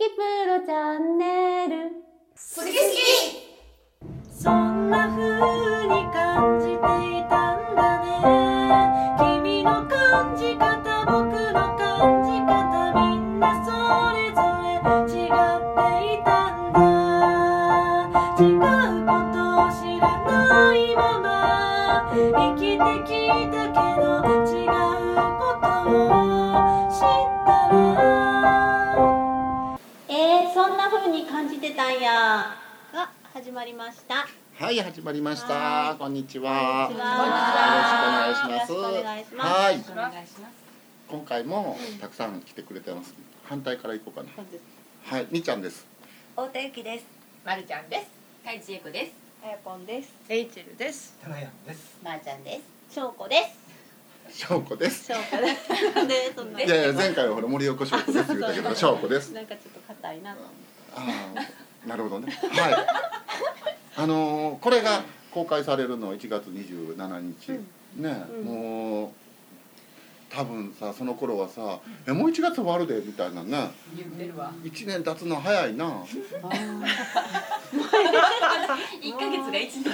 きプロチャンもたくさん来てくれてます。反対から行こうかな。はい、みーちゃんです。太田ゆきですまるちゃんです。かいちえこですあやぽんですレイチェルですタナヤンです。まーちゃんですしょうこですしょうこです。しょうこで そんないやいや、前回はほら森岡しょうこです言ったけど、しょうこです。なんかちょっと硬いなと思ってああ、なるほどね。はい。あのーこれが公開されるの1月27日。ね、うんもう。多分さ、その頃はさ、え、もう1月終わるでみたいなね。言ってるわ。1年経つの早いな。一ヶ月が一年。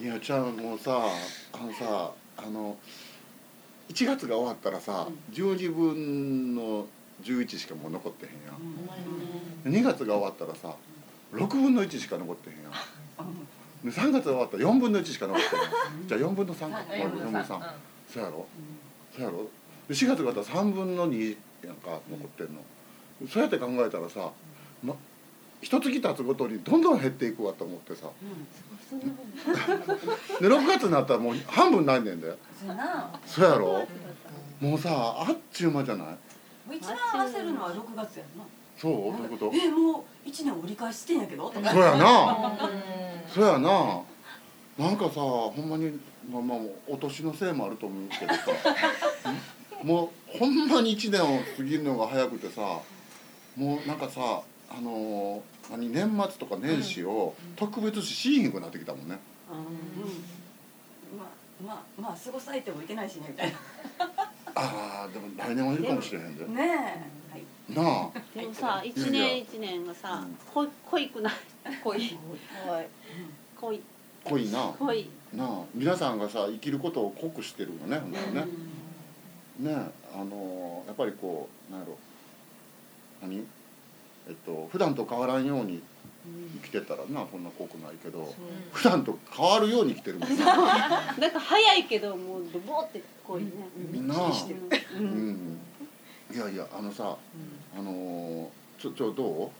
いやちゃんもうさあのさあの1月が終わったらさ、12分の11しかもう残ってへんやん、2月が終わったらさ6分の1しか残ってへんやん。で3月が終わったら4分の1しか残ってへんじゃあ4分の3か。4分の3そうやろ？そうやろ？で4月がったら3分の2やんか残ってんの。そうやって考えたらさ、ま、一月経つごとにどんどん減っていくわと思ってさ、で6月になったらもう半分ないねんで。そうやな。そうやろ？もうさあっちゅう間じゃない？もう一番焦るのは六月やんな。そうどういうこと？えもう一年折り返してんやけどとか。そうやな。そうやななんかさほんまにまあまあお年のせいもあると思うけどさ。ん もうほんまに1年を過ぎるのが早くてさもうなんかさあのー何年末とか年始を特別視しひんくなってきたもんね、まあまあまあ過ごされてもいけないしねみたいああでも来年はいるかもしれへんで。なねえ。はい。なあ。でもさ一年一年がさ濃い濃いくない？濃い。濃い濃いな。濃いなあ皆さんがさ生きることを濃くしてるよねほんならね、ねあのやっぱりこうなんやろ。何？えっと普段と変わらんように生きてたらなそんな濃くないけど。普段と変わるように生きてるもんな。なんか早いけどもうドボって濃いねなあ。ううん。ん。いやいやあのさあのちょちょどう？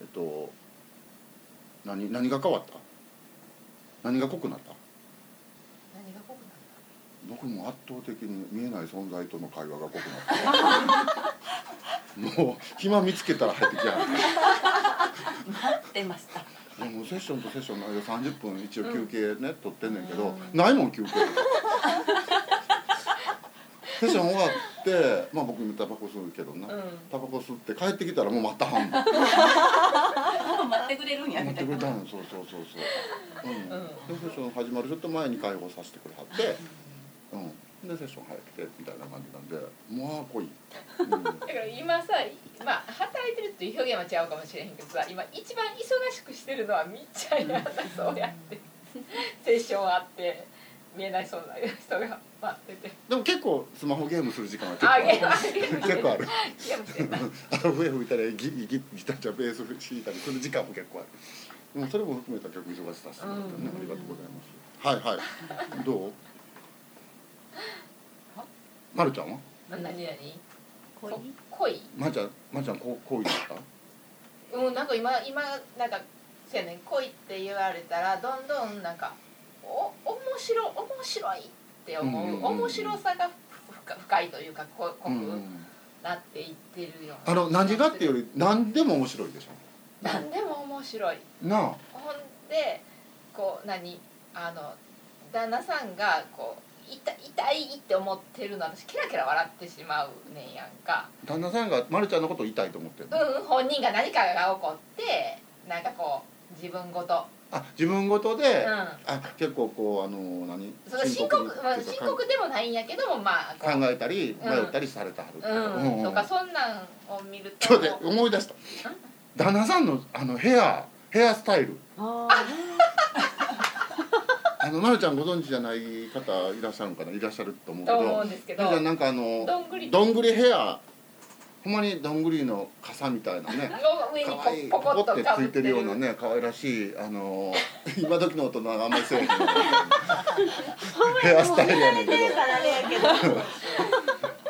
えっと何何が変わった？何が濃くなった？何が濃くなっ僕も圧倒的に見えない存在との会話が濃くなって もう暇見つけたら入ってきやがる待ってました。でもセッションとセッションの間30分一応休憩ね、取ってんねんけど、ないもん休憩。セッション終わってまあ僕もタバコ吸うけどな、た。うん。タバコ吸って帰ってきたらもうまた半分 待ってくれるんや待ってみたいな。くれたんそうそうそうそう。うん、うん。でセッション始まるちょっと前に解放させてくれはってうん。でセッション早くてみたいな感じなんでまあ濃い、うん。だから今さ、まあ働いてるっていう表現は違うかもしれへんけどさ、今一番忙しくしてるのはみっちゃんやな、そうやって。セッションあって見えないそうな人が待ってて。でも結構スマホゲームする時間は結構あ、る。結構ある。ゲームしてんだ。あと笛吹いたりギギギギターじゃベース弾いたりする時間も結構ある。でもそれも含めた曲忙しさせてもらってね、ありがとうございます。はいはい。どう？まるちゃんは？な何々？濃いこ濃い？まるちゃんまるちゃんこうこういうのあったうん、なんか今今なんかそうやね。ん濃いって言われたらどんどんなんかお面白面白いって思う,、面白さが深深いというかこ濃くなっていってるようなあの何がっていうより何でも面白いでし何でも面白い。ょなあ。ほんでこう何？あの旦那さんがこう痛痛いって思ってるの私ケラケラ笑ってしまうねんやんか。旦那さんがまるちゃんのことを言いたいと思ってるの？うん本人が何かが起こってなんかこう自分ごと。あ自分ごとで、うん。あ結構こうあの何？その深刻？にまあ、深刻でもないんやけどもまあこ考うえたりうん。迷ったりされたはる、うん、うんとかそんなんを見ると。ちょっと思い出した。旦那さんのあのヘアヘアスタイル。あ あのまるちゃんご存知じゃない方いらっしゃるのかな？いらっしゃると思うけとど思うんですけど。まるちゃんなんかあのどんぐり。どんぐりヘアほんまにどんぐりの傘みたいなねの 上に可愛いポポコってついてるようなね可愛らしいあの 今時の大人はあんまりせえへん ヘアスタイルやねんけだからあれやけど。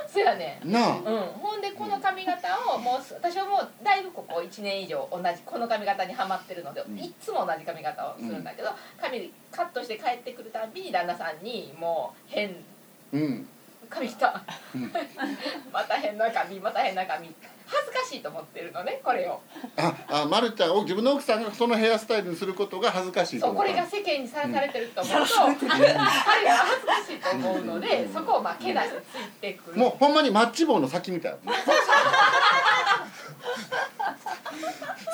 そうやねどなあ。うん、ほんでこの髪型をもうす私はもうだいぶここ1年以上同じこの髪型にはまってるので、うん。いっつも同じ髪型をするんだけど、髪カットして帰ってくるたんびに旦那さんにもう変うん髪した、うんまた変な髪また変な髪。恥ずかしいと思ってるのねこれを。ああまるちゃんを自分の奥さんがそのヘアスタイルにすることが恥ずかしいとそうこれが世間にさらされてると思うと、彼が恥ずかしいと思うので、うん。そこをまあけなしてついてくる。もうほんまにマッチ棒の先みたい。な ね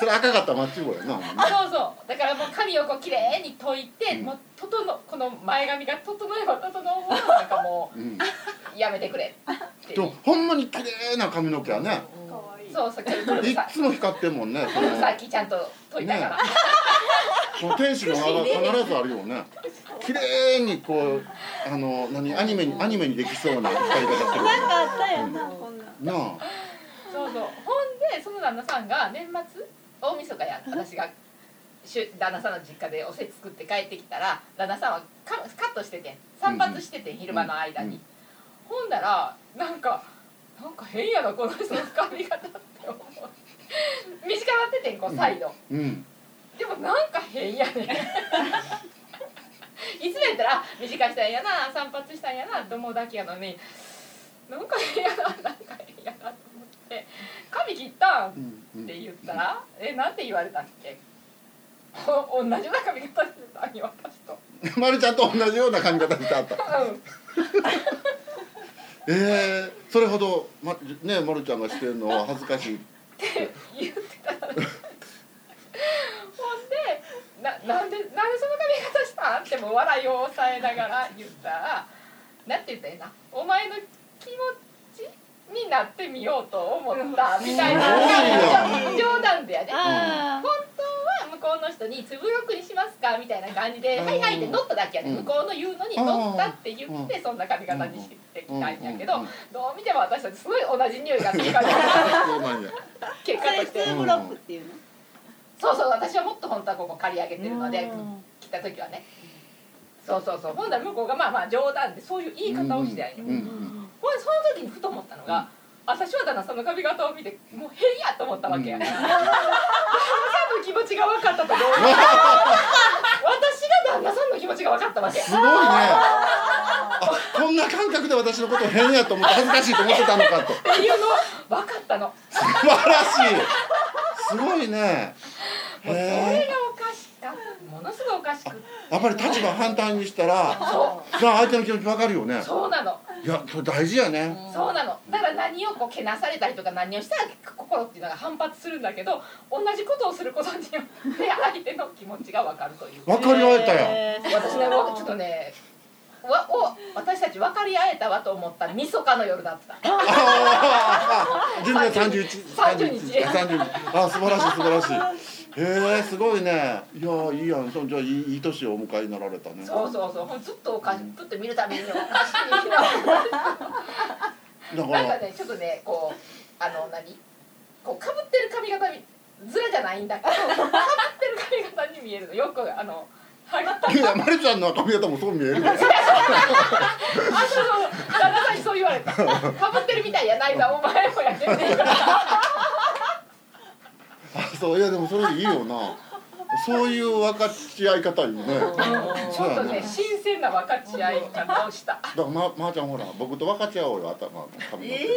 それ赤かったマッチ棒やな。そうそう。だからもう髪をこう綺麗に解いて、うん。もう整この前髪が整えば整うほどなんかもうやめてくれってでもほんまに綺麗な髪の毛はね。そうさっきくるいっさつも光ってんもんねさっきちゃんと解いたから、その天使の輪が必ずあるよね。綺麗にこうあの何アニメにアニメにできそうな光り方してる。なんかあったよなこんな。んなあ。そうそう。ほんでその旦那さんが年末大晦日や私が旦那さんの実家でおせち作って帰ってきたら旦那さんはカカットしてて散髪してて、昼間の間に、うんほんだらなんかなんか変やなこの人の髪型って思う。短なっててんこうサイド、うん。でもなんか変やねいつもやったらあ短いしたんやな散髪したんやなって思うだけやのに。なんか変やななんか変やな。と思って「髪切ったん?」って言ったら「えなんて言われたっけ?」お同じような髪型してたんよ私と。まるちゃんと同じような髪型してあったうんええそれほどまねまるちゃんがしてるのは恥ずかしい言ってたほんでななんでなんでその髪型したん？ってもう笑いを抑えながら言ったらなんて言ったらいいな？お前の気持ちになってみようと思ったみたいな。冗談でやね。あ本当は向こうの人に「つぶよくにしますか?」みたいな感じで「うん。はいはい」って乗っただけやね。うん。向こうの言うのに乗ったって言ってそんな髪型にしてきたんやけどどう見ても私たちすごい同じ匂いがするから。そうなんや。結果として。ツーブロックっていうの？そうそう私はもっと本当はここ刈り上げてるのでうん。来た時はね。そうそうそう。ほんなら向こうがまあまあ冗談でそういう言い方をしてやん。よ、ほんでその時にふと思ったのが、私は旦那さんの髪型を見てもう変やと思ったわけや、うん。旦那さんの気持ちが分かったと同時に私が旦那さんの気持ちが分かったわけ。すごいね。あこんな感覚で私のことを変やと思って恥ずかしいと思ってたのかと。っていうのは分かったの。素晴らしい。すごいね。それがのすごいおかしくやっぱり立場反対にしたらそじゃあ相手の気持ち分かるよね。うそうなの。いやそれ大事やね。そうなの。だから何をこうけなされたりとか何をしたら心っていうのが反発するんだけど同じことをすることによって相手の気持ちが分かるという。分かり合えたやん。えー私ねもうちょっとねわお私たち分かり合えたわと思った晦日の夜だった。全然 三十一。30日三十日あ素晴らしい素晴らしい。へえすごいね。いやいいやん。そじゃあいいいい年をお迎えになられたね。そうそうそう。ずっとおかしプッと見るたびにおかしいなだかなんからねちょっとねこうあの何？こうかぶってる髪型にずれじゃないんだけどかぶってる髪型に見えるの。よくあのはい。あいやまるちゃんの髪型もそう見えるでそうそう旦那さんにそう言われた。かぶってるみたいやないわお前もやってって言うからあそういやでもそれいいよな。そういう分かち合い方いいね。ちょっとね新鮮な分かち合い方をした。あだからままーちゃんほら僕と分かち合おうよ頭の髪の毛、ー。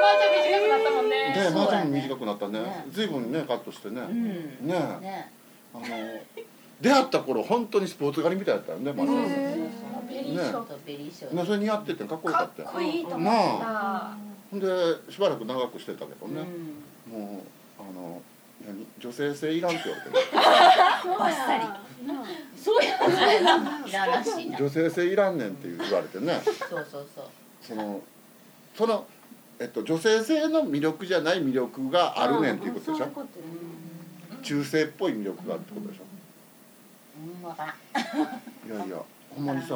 まーちゃん短くなったもんね。でまーちゃんも短くなったね。ね随分ねカットしてね、うん。ねねあの出会った頃本当にスポーツ狩りみたいだったよねまーちゃん。ねベリーショー。そうベリーショー。ねそれ似合っててかっこよかったよ。かっこいいと思った。ほんでしばらく長くしてたけどね、うん。もうあの何？女女性性いらんって言われてる。バッサリ。そうやないらしいな。女性性いらんねんって言われてね。そうそうそう。そのその、えっと、女性性の魅力じゃない魅力があるねんっていうことでしょ。中性っぽい魅力があるってことでしょうん分からん。いやいやほんまにさ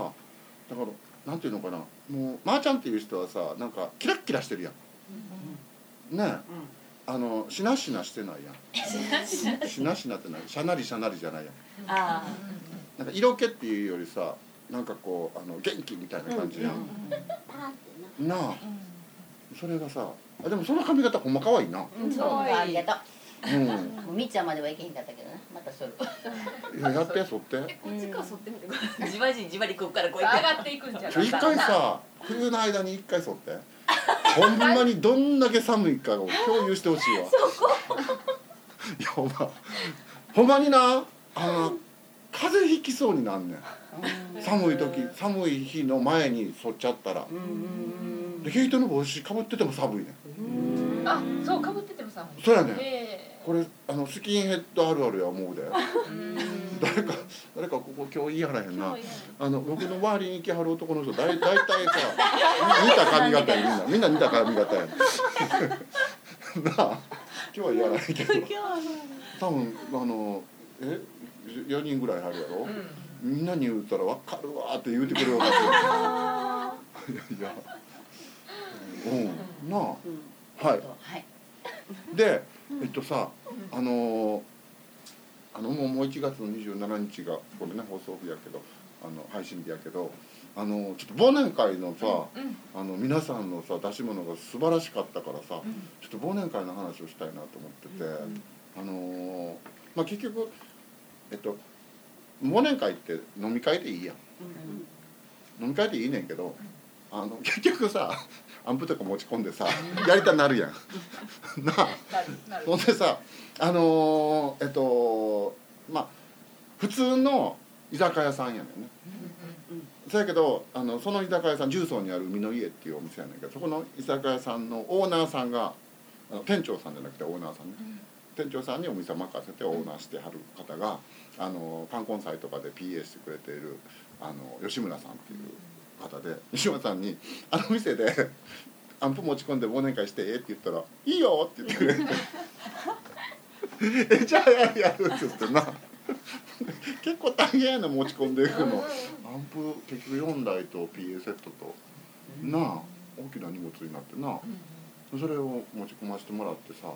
だからなんていうのかなもうまー、ちゃんっていう人はさなんかキラッキラしてるやん。ねえ、あのしなしなしてないやん。しなしな。ってない。しゃなりしゃなりじゃないやん。あなんか色気っていうよりさなんかこうあの元気みたいな感じやん、パーってななあ、それがさあでもその髪型ほんま可愛いな。うんそう。ありがとう。ん。うもうみっちゃんまではいけへんかったけどなまたそれいややってそって。こっちから沿ってみてじわじじわりここからこう上やってがっていくんじゃちょ一回さ冬の間に一回そって。ほんまにどんだけ寒いかを共有してほしいわ。いやほんまほんまになあの風邪ひきそうになんねん。寒い時寒い日の前にそっちゃったら。うん。うんで毛糸の帽子かぶってても寒いねん。あそうかぶっててもさそうやねん。えこれあのスキンヘッドあるあるや思うで。え誰か誰かここ今日言いはらへんな。あの僕の周りに行きはる男の人だい大体さ似た髪型や みんなみんな似た髪型やん。なあ今日は言わないけど。多分あのえ4人ぐらい入るやろ、みんなに言うたら分かるわって言うてくれるわけ いやいやうん。なあ。はい。はい。でえっとさあのーあのもうもう1月の27日がこれね放送日やけどあの配信日やけどあのちょっと忘年会のさ、あの皆さんのさ出し物が素晴らしかったからさ、ちょっと忘年会の話をしたいなと思ってて、あのーまあ結局えっと忘年会って飲み会でいいやん、飲み会でいいねんけどあの結局さアンプとか持ち込んでさやりたなるやん。なあ。ほんでさあのーえっとまあ普通の居酒屋さんやねんね。そやけどあのその居酒屋さん重曹にある海の家っていうお店やねんけどそこの居酒屋さんのオーナーさんがあの店長さんじゃなくてオーナーさんね、店長さんにお店を任せてオーナーしてはる方があの冠婚祭とかで PA してくれているあの吉村さんっていう方で吉村さんに「あの店でアンプ持ち込んで忘年会してええ?」って言ったら「いいよ」って言ってくれて「えじゃあやるやる」って言ってな。結構大変やな持ち込んでいくの。アンプ結局4台と PA セットと。なあ大きな荷物になってな。それを持ち込ませてもらってさ。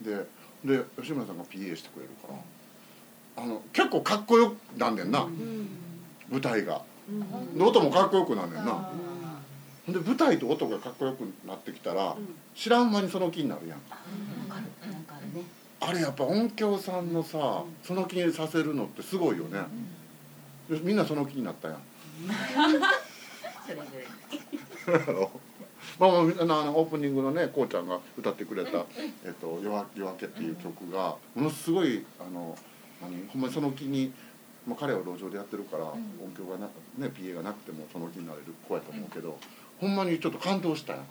でで吉村さんが PA してくれるから。あの結構かっこよくなんねんな。舞台がで音もかっこよくなんねんな。ほんで舞台と音がかっこよくなってきたら知らん間にその気になるやん。ある。ね。あれやっぱ音響さんのさその気にさせるのってすごいよね。でみんなその気になったやん。まあ、まああのオープニングのねこうちゃんが歌ってくれた「えっと、夜明け」っていう曲がものすごいあの何？ほんまにその気に、まあ、彼は路上でやってるから、音響がなね PA がなくてもその気になれる子やと思うけど、ほんまにちょっと感動したやん。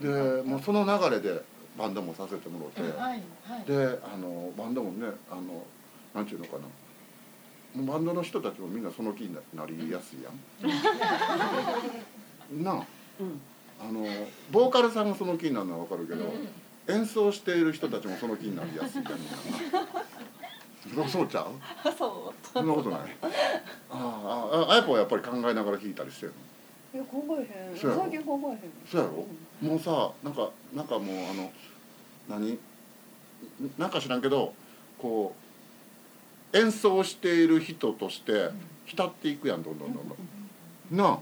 でもうその流れでバンドもさせてもらって、はいはい。であのバンドもねあのなんていうのかな。もうバンドの人たちもみんなその気になりやすいやん。なあ、あのボーカルさんがその気になるのは分かるけど、演奏している人たちもその気になりやすいやんみんなな。そうちゃう？そう。そんなことない。ああああやぽはやっぱり考えながら弾いたりしてるの？いや考えへん。そうやろ？最近考えへん。そうやろ？もうさなんかなんかもうあの何？なんか知らんけどこう演奏している人として浸っていくやんどんどんどんどん。なあ？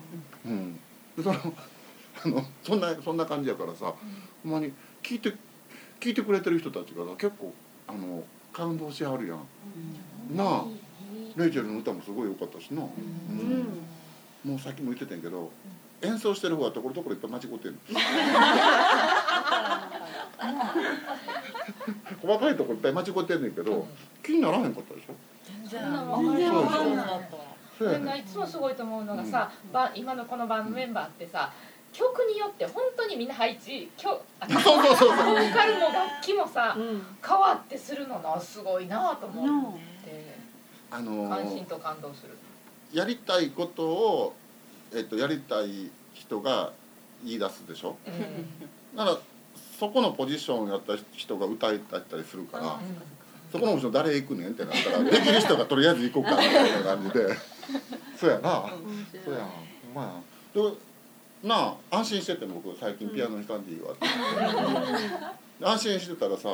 うん。でそのあのそんなそんな感じやからさほんまに聞いて聞いてくれてる人たちがさ結構あの感動しはるやん。なあ。レイチェルの歌もすごい良かったしな、うん。もうさっきも言ってたんやけど演奏してる方はところどころいっぱい間違ってんの。細かいところいっぱい間違ってんねんけど気にならへんかったでしょ？全然そうでしょそう。やねでいつもすごいと思うのがさ、ば今のこのバンドメンバーってさ曲によって本当にみんな配置きょあ のそうそうそう。ボーカルも楽器もさうん。変わってするのなすごいなと思って。あの関心と感動する。やりたいことを、えっと、やりたい人が言い出すでしょ？うん。だからそこのポジションやった人が歌いたりするからそこのポジション誰行くねんってなったら できる人がとりあえず行こうかみたいな感じで。そうやな。そうやんほんまやでなあ安心してて僕最近ピアノ弾かんでいいわって、安心してたらさ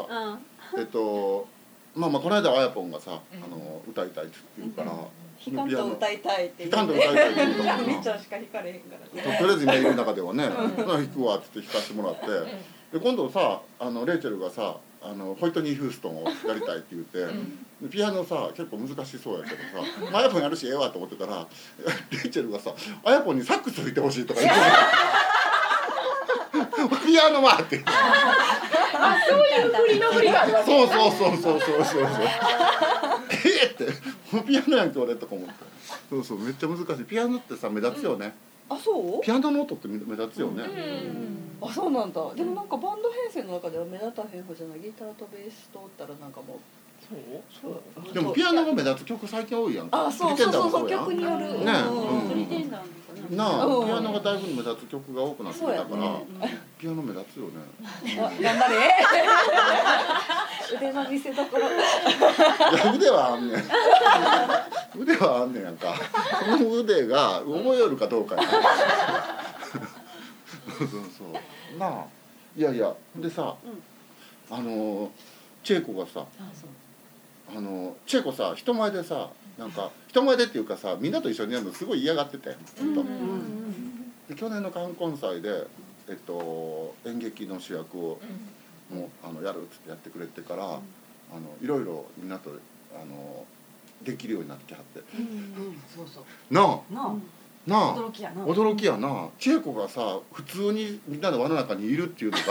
うん。えっとまあまあこの間あやぽんがさ、うん。あの歌いたいって言うから、弾かんと歌いたいって弾かんと歌いたいって言うから。みっちゃんしか弾かれへんからね。ととりあえず今いる中ではね「弾くわ」って言って弾かせてもらって。で今度さあのレイチェルがさあのホイットニー・ヒューストンをやりたいって言って、でピアノさ結構難しそうやけどさ「まあ、あやぽんやるしええわ」と思ってたら レイチェルがさ「あやぽんにサックス吹いてほしい」とか言って「ピアノは」って。あそういう振りの振りがあるわけ。そうそうそうそうそう。そうそうえっってピアノやんけ俺とか思って。そうそうめっちゃ難しい。ピアノってさ目立つよね、あそう？ピアノの音って目目立つよね、うんあそうなんだ。でもなんかバンド編成の中では目立たへん方じゃない？ギターとベースとおったらなんかもう。そう？でもピアノが目立つ曲最近多いやん。かあそうそうそう。そう曲による。ね。うん。な。なあ、うん。ピアノがだいぶ目立つ曲が多くなってきたから、ピアノ目立つよね。あ頑張れ。腕の見せ所。腕はあんねん腕はあんねんやんか。その腕が覚えよるかどうかそうそうそう。なあいやいやでさ、あのチェイコがさあのチェイコさ人前でさなんか人前でっていうかさみんなと一緒にやるのすごい嫌がっててずっと、で去年の冠婚祭で、えっと、演劇の主役をもうあのやるっつってやってくれてから、あのいろいろみんなとあのできるようになってきはって。そうそう。なあ。ななあ。あ驚きやな。驚きやな。千恵子がさ普通にみんなの輪の中にいるっていうのが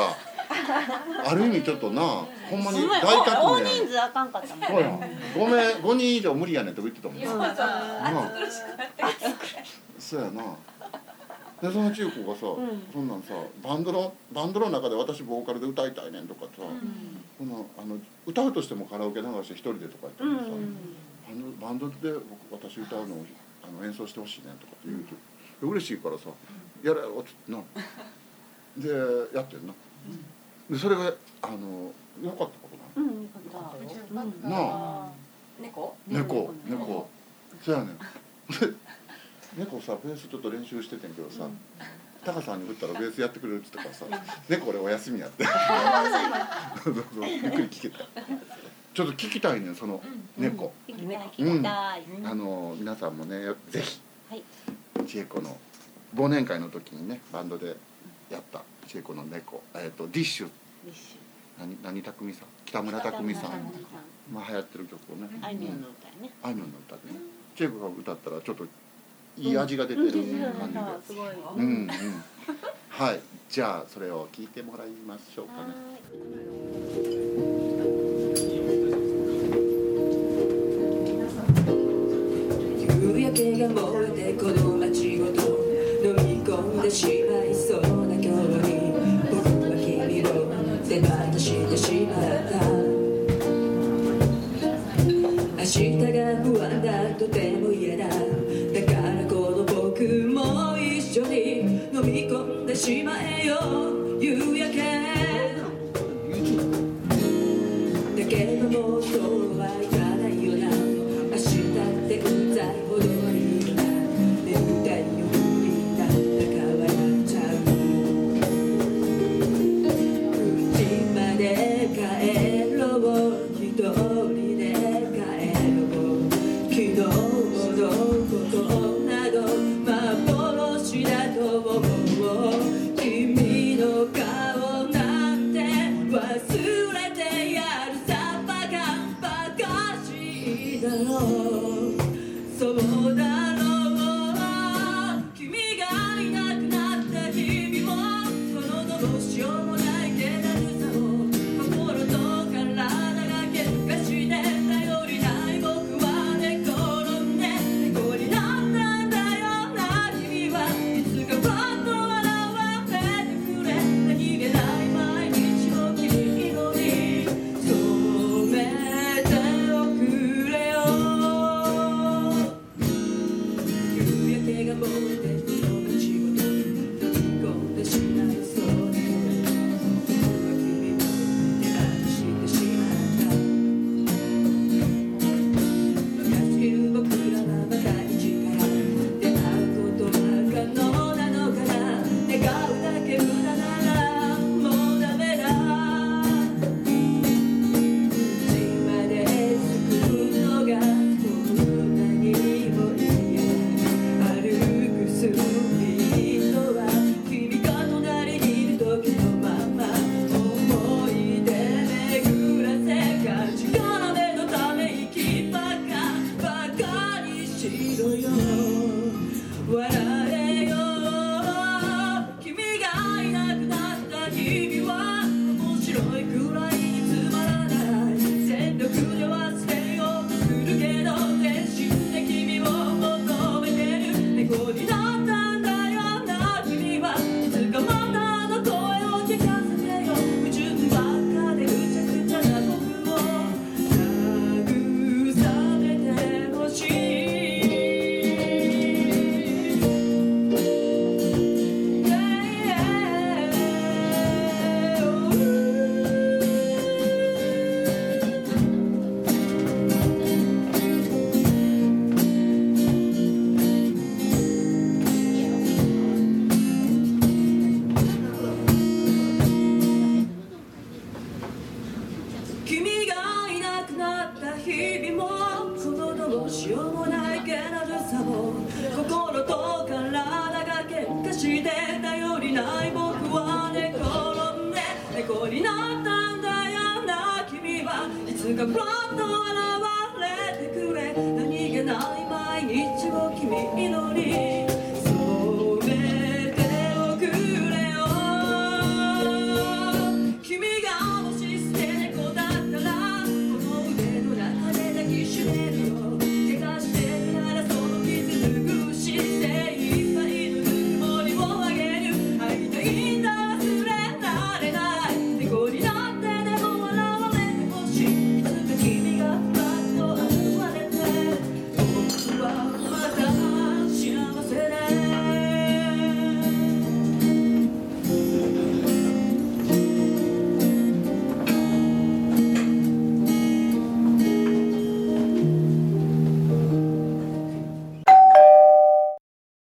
ある意味ちょっとなほんまに大革大命人数あかんかったもんそうやん5名5人以上無理やねんとか言ってたもんな。今さなあ。そうやな。でその千恵子がさ、ん。そんなんさバンドのバンドの中で私ボーカルで歌いたいねんとかさ、そん。なあの歌うとしてもカラオケ流して一人でとか言ってもさ、あのバンドで僕私歌うのをあの演奏してほしいねとかって言うと、で嬉しいからさ「やれよ」っつってな。でやってんな、でそれがあのよかったことなうんよかった。うん。なあ。猫？猫猫。そうやね猫さベースちょっと練習しててんけどさ、タカさんに振ったらベースやってくれるって言ってからさ「猫俺お休みや」って。そうそうそう。ゆっくり聞けたちょっと聞きたいねんその猫、聞きたい聞きたい。あの皆さんもねぜひはい。千恵子の忘年会の時にねバンドでやった千恵子の猫、えー、とディッシュ。ディッシ何何匠さん？北村匠さん。まあ流行ってる曲をね。あいみょんの歌やね。あいみょんの歌でね千恵子が歌ったらちょっといい味が出てる感じで、すごいうん。うん。はいじゃあそれを聞いてもらいましょうかね夕焼けが燃えてこの街ごと飲み込んでしまいそうな今日に僕は君を手放してしまった。明日が不安だとても嫌だ。だからこの僕も一緒に飲み込んでしまえよ。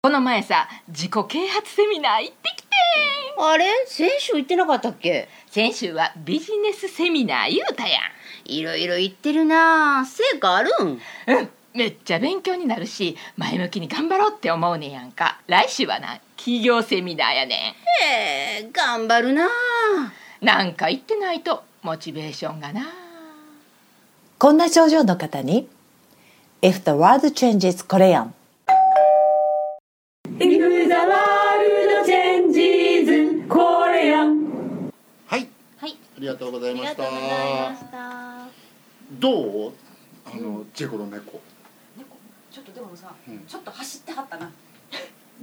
この前さ自己啓発セミナー行ってきてあれ？先週行ってなかったっけ？先週はビジネスセミナー言うたやいろいろ言ってるな。成果あるん？んうん。めっちゃ勉強になるし前向きに頑張ろうって思うねんやんか。来週はな企業セミナーやねへえ頑張るな。んなんか言ってないとモチベーションがな。こんな症状の方に If the world changes Korean りがとうございました。ありがとうございました。どう？あの、チェコの猫。猫？ちょっとでもさ、うん。ちょっと走ってはったな。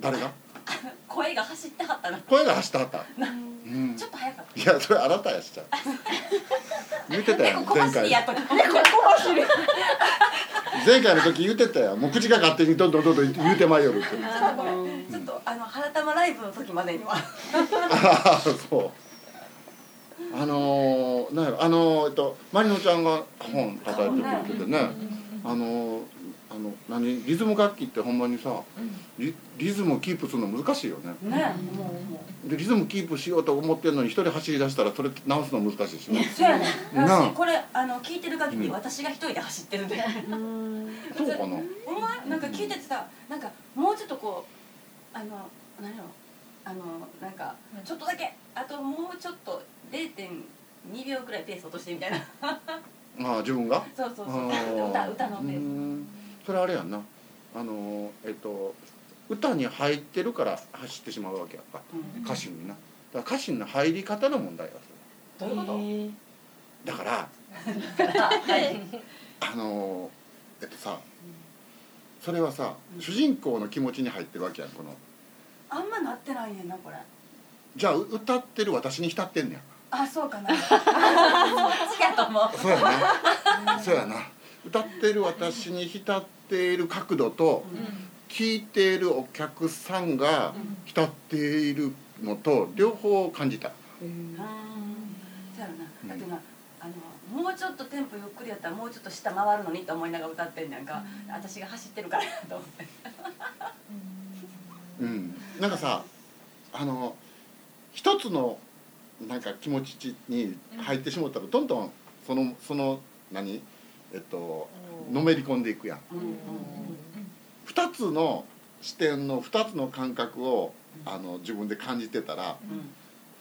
誰が？声が走ってはったな。声が走ってはった。うん。ちょっと早かった。いやそれあなたやしちゃう。言ってたよ前回走りやっと猫 前回の時言ってたよもう口が勝手にどんどんどんどん言うてまいよるって。ちょっとあの原玉ライブの時までには。ああそうあのー、なんやろあのー、えっとまりのちゃんが本叩いてくれててねあのー、あの何リズム楽器ってほんまにさリリズムをキープするの難しいよね。ねもうもでリズムキープしようと思ってるのに一人走り出したらそれ直すの難しいしね。うそうやねなこれあの聞いてる限り私が一人で走ってるんで。そうかな。お前なんか聞いててさなんかもうちょっとこうあの何やろあのなんかちょっとだけあともうちょっと0.2秒くらいペース落としてみたいな。ああ自分が？そうそうそう。歌歌のペうース。ん。それあれやんな。あのーえっと歌に入ってるから走ってしまうわけやんかうん。歌詞にな。だから歌詞の入り方の問題やそどういうこと？だからはい。あのーえっとさそれはさ主人公の気持ちに入ってるわけやんこのあんまなってないねんなこれ。じゃあう歌ってる私に浸ってんねや。あそうかな。そっちやと思う。そうやな。そうやな。歌ってる私に浸っている角度と聞いているお客さんが浸っているのと両方感じた。うん。そうやろなだってなあのもうちょっとテンポゆっくりやったらもうちょっと下回るのにと思いながら歌ってんねんか、私が走ってるからやと思ってうん。なんかさあの一つのなんか気持ちに入ってしまったらどんどんそのその何？えっとのめり込んでいくやん。うん。うん二つの視点の二つの感覚をあの自分で感じてたらうん。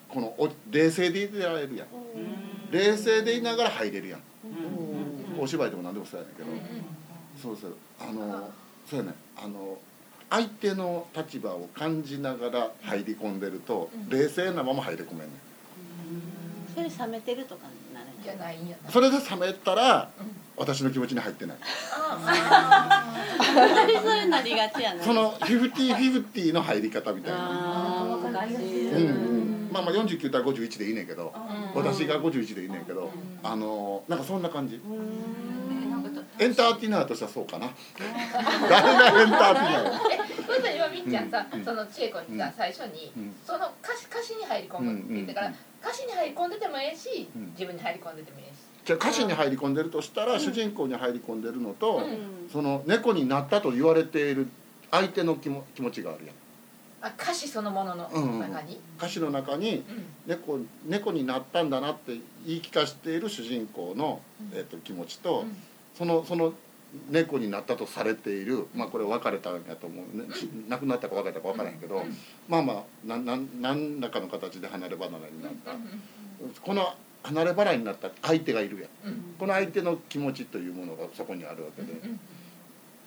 このお冷静でいてられるやん。うん。冷静でいながら入れるやん。お芝居でも何でもそうやねんけど。そうそう。あのそうやねあの相手の立場を感じながら入り込んでると冷静なまま入り込めんねん。それ冷めてるとかになるじゃないんやな。それで冷めたら私の気持ちに入ってない。本当にそういうなりがちやなその50-50の入り方みたいな。あー。難しいうん。うんまあまあ49対51でいいねんけどうん。私が51でいいねんけどあのなんかそんな感じ。えなんエンターテイナーとしてはそうかな。誰がエンターテイナーや。それさ今みっちゃんさ、うんその千恵子にさ、うん。最初に、うん。その歌詞歌詞に入り込むって言ってから、歌詞に入り込んでてもええし、うん。自分に入り込んでてもええし。じゃあ歌詞に入り込んでるとしたら主人公に入り込んでるのとうん。その猫になったと言われている相手の気も気持ちがあるやん。あ歌詞そのもののうん中に、歌詞の中にうん。猫猫になったんだなって言い聞かせている主人公の、えっと気持ちと、うんそのその猫になったとされているまあこれ別れたんやと思うね、し亡くなったか別れたか分からへんけど、うん。まあまあなんなん何らかの形で離れ離れになった、うこの離れ離れになった相手がいるやん。んうん。この相手の気持ちというものがそこにあるわけで、うん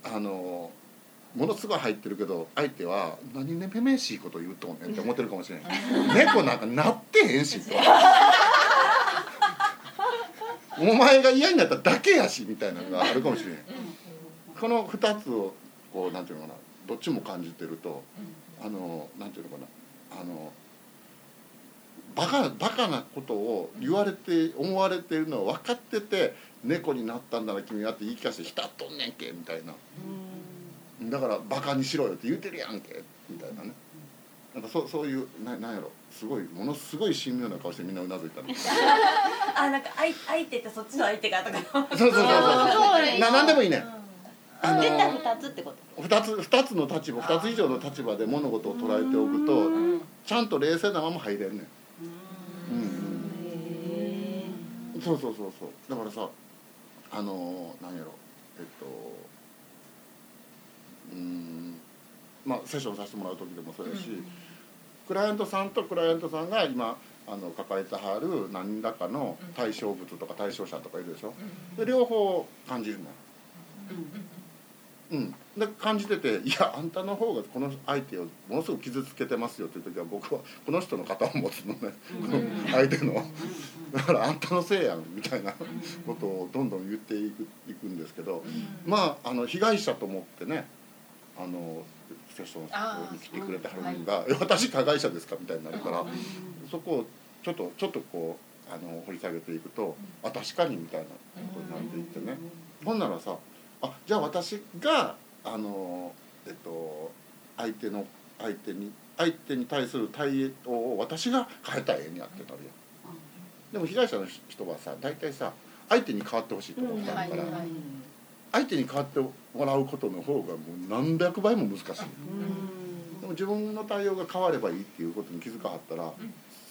あのものすごい入ってるけど相手は何ねめめしいこと言うとんねんって思ってるかもしれん。猫なんかなってへんしと お前が嫌になっただけやしみたいなのがあるかもしれん。この2つをこうなんていうのかなどっちも感じてるとあのなんていうのかなあのバカバカなことを言われて思われてるのは分かってて猫になったんだな君はって言い聞かせて浸っとんねんけみたいな。だからバカにしろよって言うてるやんけみたいなね。なんかそうそういうななんやろすごいものすごい神妙な顔してみんなうなずいたの。あなんか相相手ってそっちの相手がとか。そうそうそうそう。そうねななんでもいいね。ん。あの絶対二つってこと？二つ二つの立場二つ以上の立場で物事を捉えておくとうん。ちゃんと冷静なまま入れんねん。うん。そうそうそうそう。だからさあの何やろ。えっとうん。まあセッションさせてもらう時でもそうやし、クライアントさんとクライアントさんが今あの抱えてはる何らかの対象物とか対象者とかいるでしょ？で両方感じるのよ。うん、で感じてて「いやあんたの方がこの相手をものすごく傷つけてますよ」っていう時は僕はこの人の肩を持つのね、この相手の。だからあんたのせいやんみたいなことをどんどん言っていくいくんですけど、まああの被害者と思ってねあのセッションに来てくれてはる人が「え私加害者ですか?」みたいになるから、そこをちょっとちょっとこうあの掘り下げていくと「あ確かに」みたいなことになっていってね。ほんならさあじゃあ私があのえっと相手の相手に相手に対する対応を私が変えたらええんやってなるやん。でも被害者の人はさ大体さ相手に変わってほしいと思ってあるから、相手に変わってもらうことの方がもう何百倍も難しい。でも自分の対応が変わればいいっていうことに気づかはったら、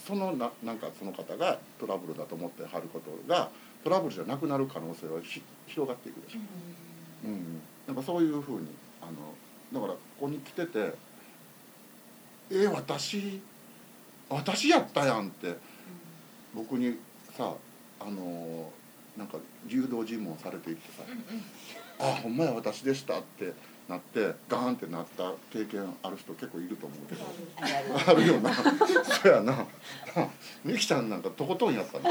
そのななんかその方がトラブルだと思ってはることがトラブルじゃなくなる可能性はひ広がっていくでしょ、うん、なんかそういうふうにあのだからここに来てて「え私私やったやん」って僕にさあのなんか誘導尋問されていってさ「あほんまや私でした」ってなってガーンってなった経験ある人結構いると思うけど。あるよな。そうやな。みきちゃんなんかとことんやったん と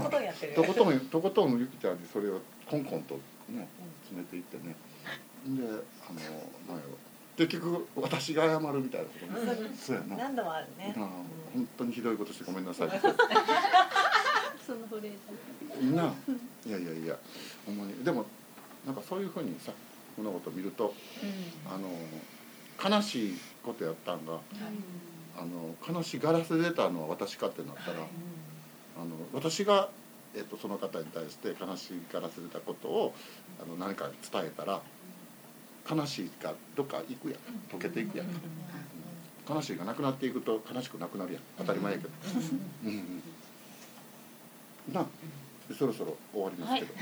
ことんやってる。とことんとことんゆきちゃんにそれをコンコンとね詰めていってね。であのなんやろ。結局私が謝るみたいなことになるそうやな。な何度もあるね。あ本当にひどいことしてごめんなさい そのフレーズ。な。いやいやいやほんまに。でもなんかそういうふうにさ物事を見るとあの悲しいことやったんがあの悲しがらせ出たのは私かってなったら、あの私が、えっとその方に対して悲しがらせ出たことをあの何か伝えたら悲しいがどっか行くやん。溶けていくやん、悲しいがなくなっていくと悲しくなくなるやん。当たり前やけど、うんうん、なでそろそろ終わりますけど、い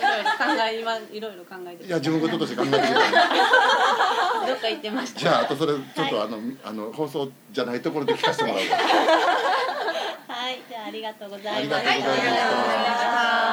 ろい。ろ考え今いろいろ考えてい、や自分事として考えてくださいどっか行ってました。じゃああとそれちょっとあの、みあの放送じゃないところで聞かせてもらう。わ はいじゃあありがとうございました。ありがとうございました